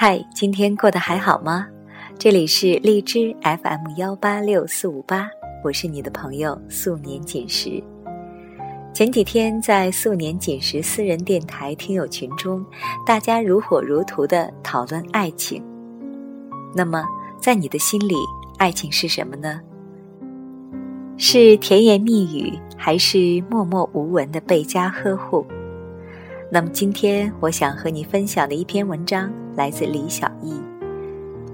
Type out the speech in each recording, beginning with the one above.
嗨，今天过得还好吗？这里是荔枝 FM 幺八六四五八，我是你的朋友素年锦时。前几天在素年锦时私人电台听友群中，大家如火如荼的讨论爱情。那么，在你的心里，爱情是什么呢？是甜言蜜语，还是默默无闻的倍加呵护？那么今天我想和你分享的一篇文章来自李小艺。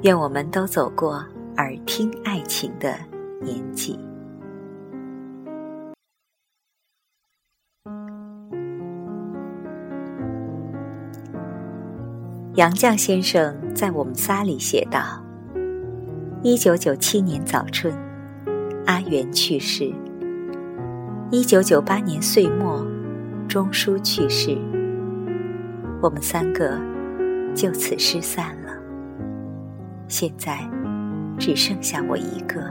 愿我们都走过耳听爱情的年纪。杨绛先生在《我们仨》里写道：“一九九七年早春，阿元去世；一九九八年岁末，钟书去世。”我们三个就此失散了。现在只剩下我一个。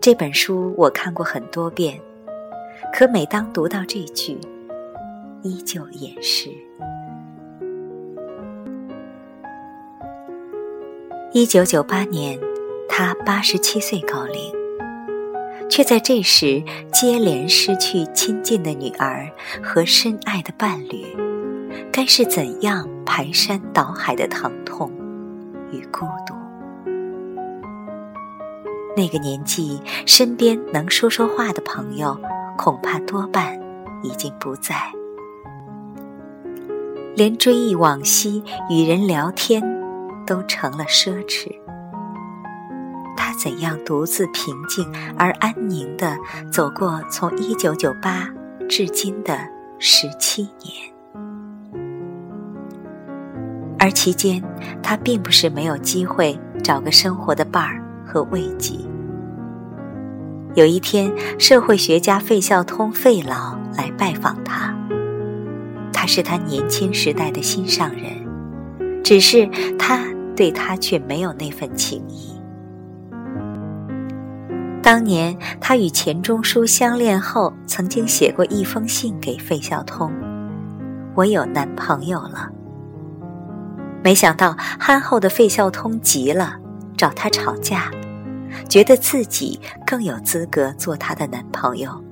这本书我看过很多遍，可每当读到这句，依旧掩饰。一九九八年，他八十七岁高龄。却在这时接连失去亲近的女儿和深爱的伴侣，该是怎样排山倒海的疼痛与孤独？那个年纪，身边能说说话的朋友，恐怕多半已经不在，连追忆往昔、与人聊天，都成了奢侈。他怎样独自平静而安宁地走过从一九九八至今的十七年？而期间，他并不是没有机会找个生活的伴儿和慰藉。有一天，社会学家费孝通费老来拜访他，他是他年轻时代的心上人，只是他对他却没有那份情谊。当年他与钱钟书相恋后，曾经写过一封信给费孝通：“我有男朋友了。”没想到憨厚的费孝通急了，找他吵架，觉得自己更有资格做她的男朋友，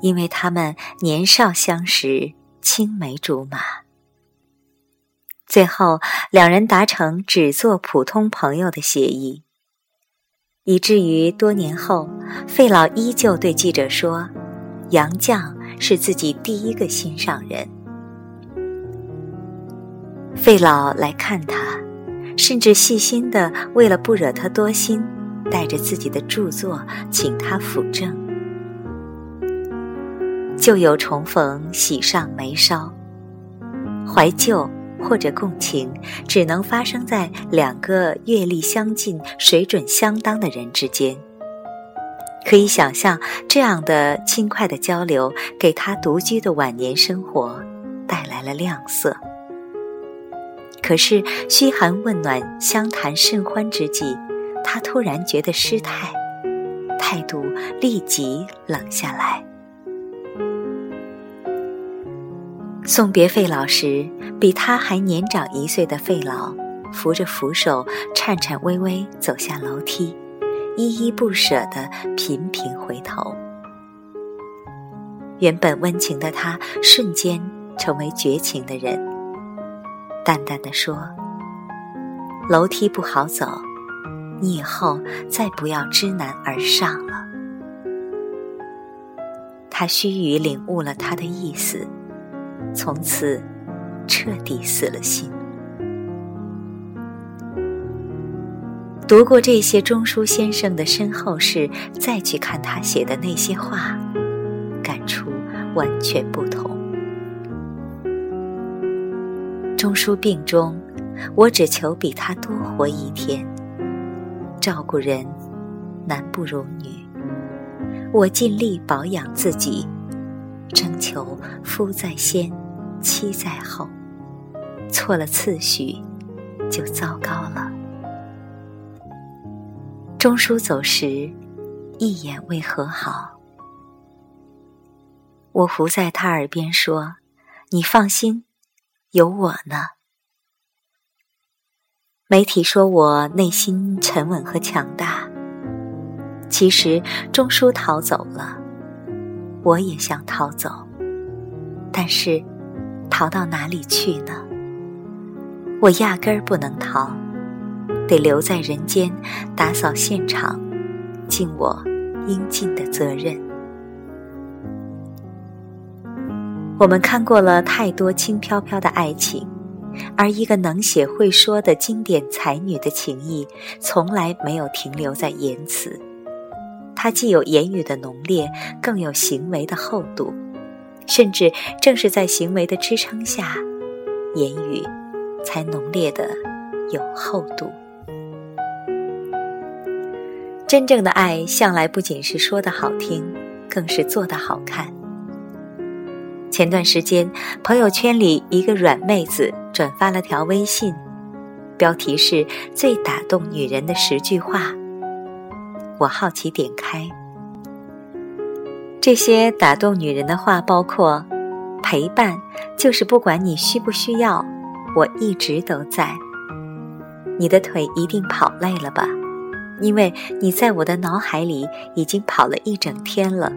因为他们年少相识，青梅竹马。最后，两人达成只做普通朋友的协议。以至于多年后，费老依旧对记者说：“杨绛是自己第一个心上人。”费老来看他，甚至细心的为了不惹他多心，带着自己的著作请他辅政。旧友重逢，喜上眉梢，怀旧。或者共情，只能发生在两个阅历相近、水准相当的人之间。可以想象，这样的轻快的交流，给他独居的晚年生活带来了亮色。可是嘘寒问暖、相谈甚欢之际，他突然觉得失态，态度立即冷下来。送别费老时，比他还年长一岁的费老扶着扶手，颤颤巍巍走下楼梯，依依不舍地频频回头。原本温情的他，瞬间成为绝情的人，淡淡的说：“楼梯不好走，你以后再不要知难而上了。”他须臾领悟了他的意思。从此，彻底死了心。读过这些钟书先生的身后事，再去看他写的那些话，感触完全不。钟书病中，我只求比他多活一天。照顾人，男不如女，我尽力保养自己，征求夫在先。妻在后，错了次序，就糟糕了。钟书走时，一眼未和好。我伏在他耳边说：“你放心，有我呢。媒体说我内心沉稳和强大，其实钟书逃走了，我也想逃走，但是逃到哪里去呢？我压根儿不能逃，得留在人间打扫现场，尽我应尽的责任。我们看过了太多轻飘飘的爱情。而一个能写会说的经典才女的情谊，从来没有停留在言辞。它既有言语的浓烈，更有行为的厚度。甚至正是在行为的支撑下，言语才浓烈的有厚度。真正的爱，向来不仅是说的好听，更是做的好看。前段时间，朋友圈里一个软妹子转发了条微信，标题是最打动女人的十句话。我好奇点开，这些打动女人的话包括：陪伴就是不管你需不需要，我一直都在。你的腿一定跑累了吧？因为你在我的脑海里已经跑了一整天了。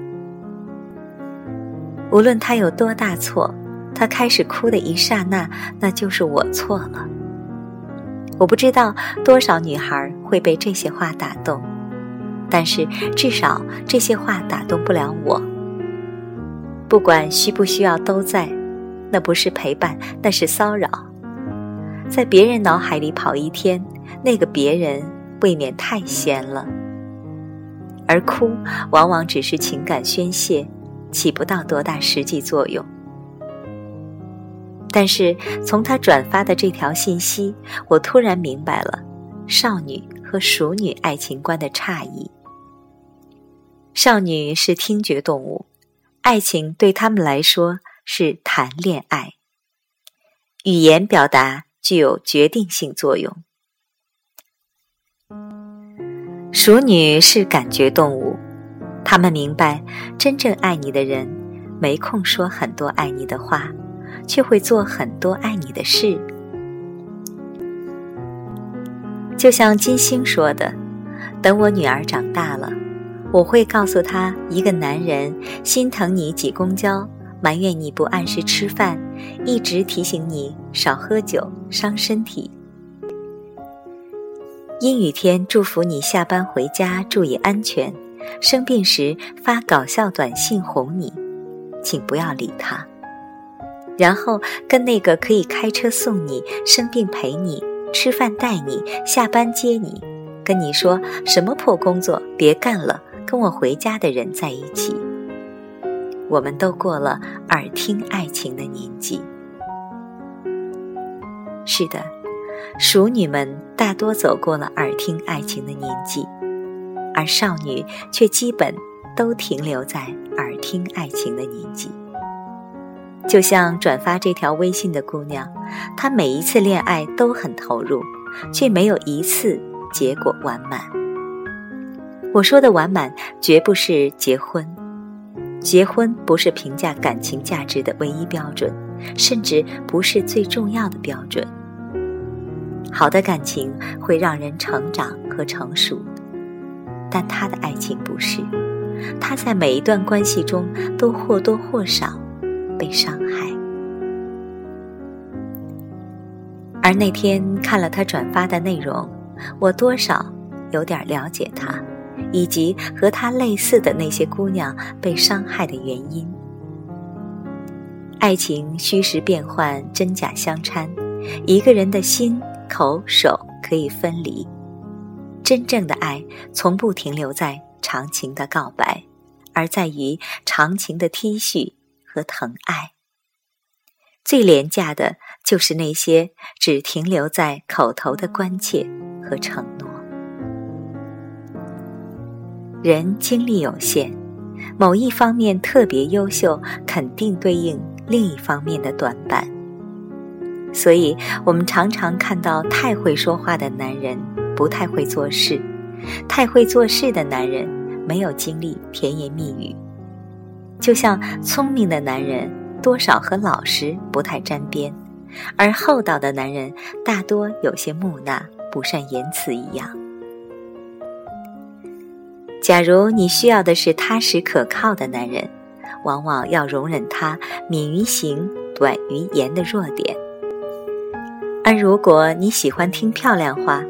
无论他有多大错，他开始哭的一刹那，那就是我错了。我不知道多少女孩会被这些话打动，但是至少这些话打动不了我。不管需不需要都在，那不是陪伴，那是骚扰。在别人脑海里跑一天，那个别人未免太闲了。而哭往往只是情感宣泄。起不到多大实际作用，但是从他转发的这条信息，我突然明白了少女和熟女爱情观的差异。少女是听觉动物，爱情对他们来说是谈恋爱，语言表达具有决定性作用。熟女是感觉动物。他们明白，真正爱你的人，没空说很多爱你的话，却会做很多爱你的事。就像金星说的：“等我女儿长大了，我会告诉她，一个男人心疼你挤公交，埋怨你不按时吃饭，一直提醒你少喝酒，伤身体。阴雨天祝福你下班回家注意安全。”生病时发搞笑短信哄你，请不要理他。然后跟那个可以开车送你、生病陪你、吃饭带你、下班接你、跟你说什么破工作别干了，跟我回家的人在一起。我们都过了耳听爱情的年纪。是的，熟女们大多走过了耳听爱情的年纪。而少女却基本都停留在耳听爱情的年纪，就像转发这条微信的姑娘，她每一次恋爱都很投入，却没有一次结果完满。我说的完满，绝不是结婚，结婚不是评价感情价值的唯一标准，甚至不是最重要的标准。好的感情会让人成长和成熟。但他的爱情不是，他在每一段关系中都或多或少被伤害。而那天看了他转发的内容，我多少有点了解他，以及和他类似的那些姑娘被伤害的原因。爱情虚实变幻，真假相掺，一个人的心、口、手可以分离。真正的爱从不停留在长情的告白，而在于长情的体恤和疼爱。最廉价的就是那些只停留在口头的关切和承诺。人精力有限，某一方面特别优秀，肯定对应另一方面的短板。所以我们常常看到太会说话的男人。不太会做事，太会做事的男人没有经历甜言蜜语，就像聪明的男人多少和老实不太沾边，而厚道的男人大多有些木讷，不善言辞一样。假如你需要的是踏实可靠的男人，往往要容忍他敏于行、短于言的弱点；而如果你喜欢听漂亮话，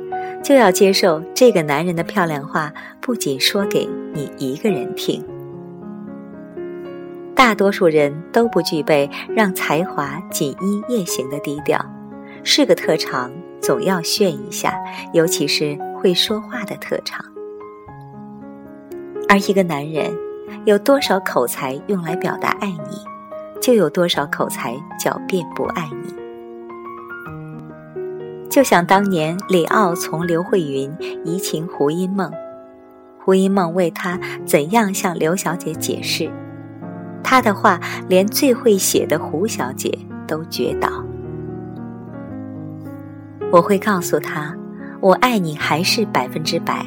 就要接受这个男人的漂亮话不仅说给你一个人听。大多数人都不具备让才华锦衣夜行的低调，是个特长，总要炫一下，尤其是会说话的特长。而一个男人有多少口才用来表达爱你，就有多少口才狡辩不爱你。就像当年李奥从刘慧云移情胡因梦，胡因梦为他怎样向刘小姐解释，他的话连最会写的胡小姐都觉倒。我会告诉他，我爱你还是百分之百。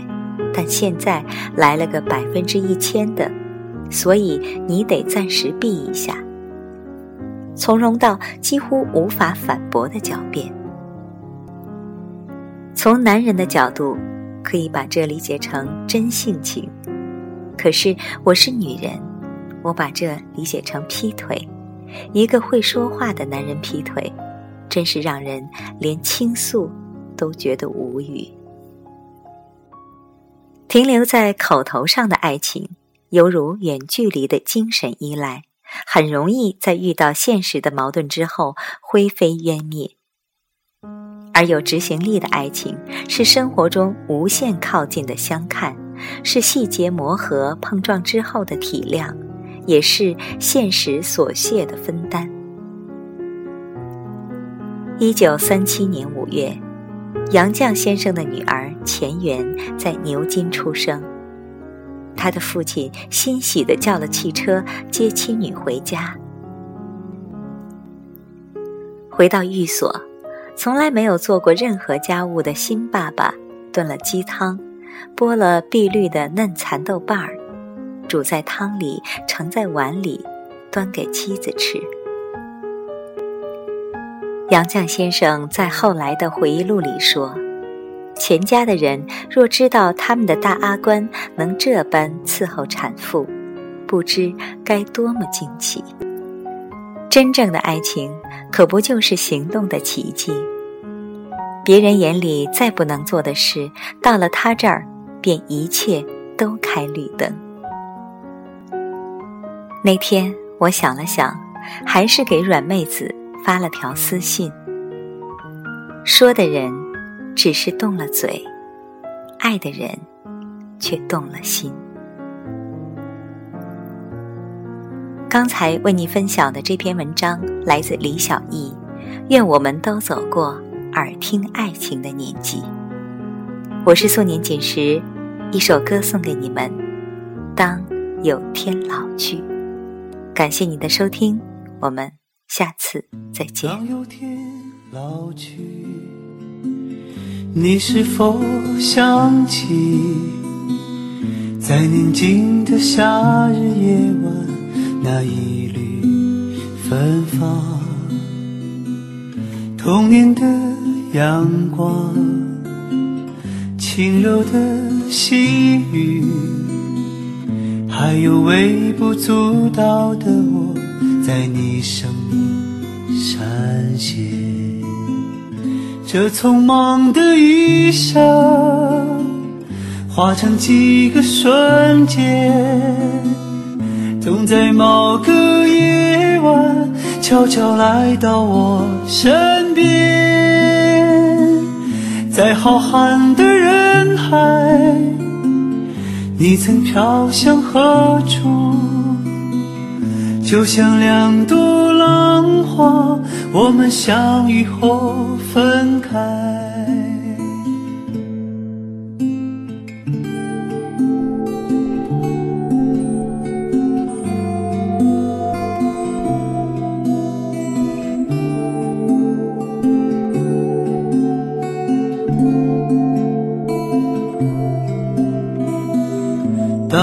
但现在来了个百分之一千的，所以你得暂时避一下。从容到几乎无法反驳的狡辩。从男人的角度，可以把这理解成真性情；可是我是女人，我把这理解成劈腿。一个会说话的男人劈腿，真是让人连倾诉都觉得无语。停留在口头上的爱情，犹如远距离的精神依赖，很容易在遇到现实的矛盾之后灰飞烟灭；而有执行力的爱情，是生活中无限靠近的相看，是细节磨合碰撞之后的体谅，也是现实所屑的分担。一九三七年五月。杨绛先生的女儿钱媛在牛津出生，他的父亲欣喜地叫了汽车接妻女回家。回到寓所，从来没有做过任何家务的新爸爸炖了鸡汤，剥了碧绿的嫩蚕豆瓣儿，煮在汤里，盛在碗里，端给妻子吃。杨绛先生在后来的回忆录里说：“钱家的人若知道他们的大阿官能这般伺候产妇，不知该多么惊奇。真正的爱情，可不就是行动的奇迹？别人眼里再不能做的事，到了他这儿，便一切都开绿灯。”那天我想了想，还是给软妹子。发了条私信，说的人只是动了嘴，爱的人却动了心。刚才为你分享的这篇文章来自李小艺，愿我们都走过耳听爱情的年纪。我是素年锦时，一首歌送给你们。当有天老去，感谢你的收听，我们。下次再见。当有天老去，你是否想起，在宁静的夏日夜，那一缕芬芳，童年的阳光，轻柔的细雨，还有微不足道的我，在你生命。闪现，这匆忙的一生，化成几个瞬间，总在某个夜晚，悄悄来到我身边，在浩瀚的人海，你曾飘向何处？就像两朵浪花，我们相遇后分开。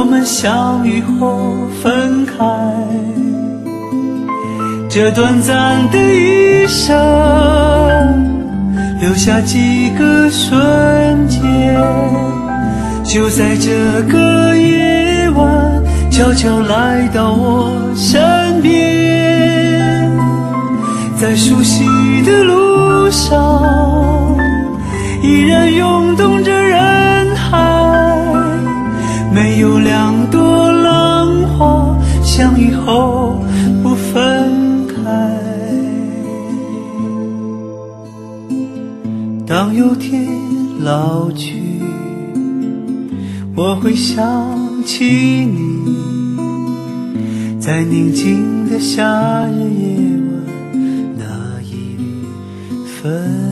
我们相遇后分开。这短暂的一生，留下几个瞬间，就在这个夜晚，悄悄来到我身边，在熟悉的路上，依然涌动着老去，我会想起你，在宁静的夏日夜晚，那一缕芬。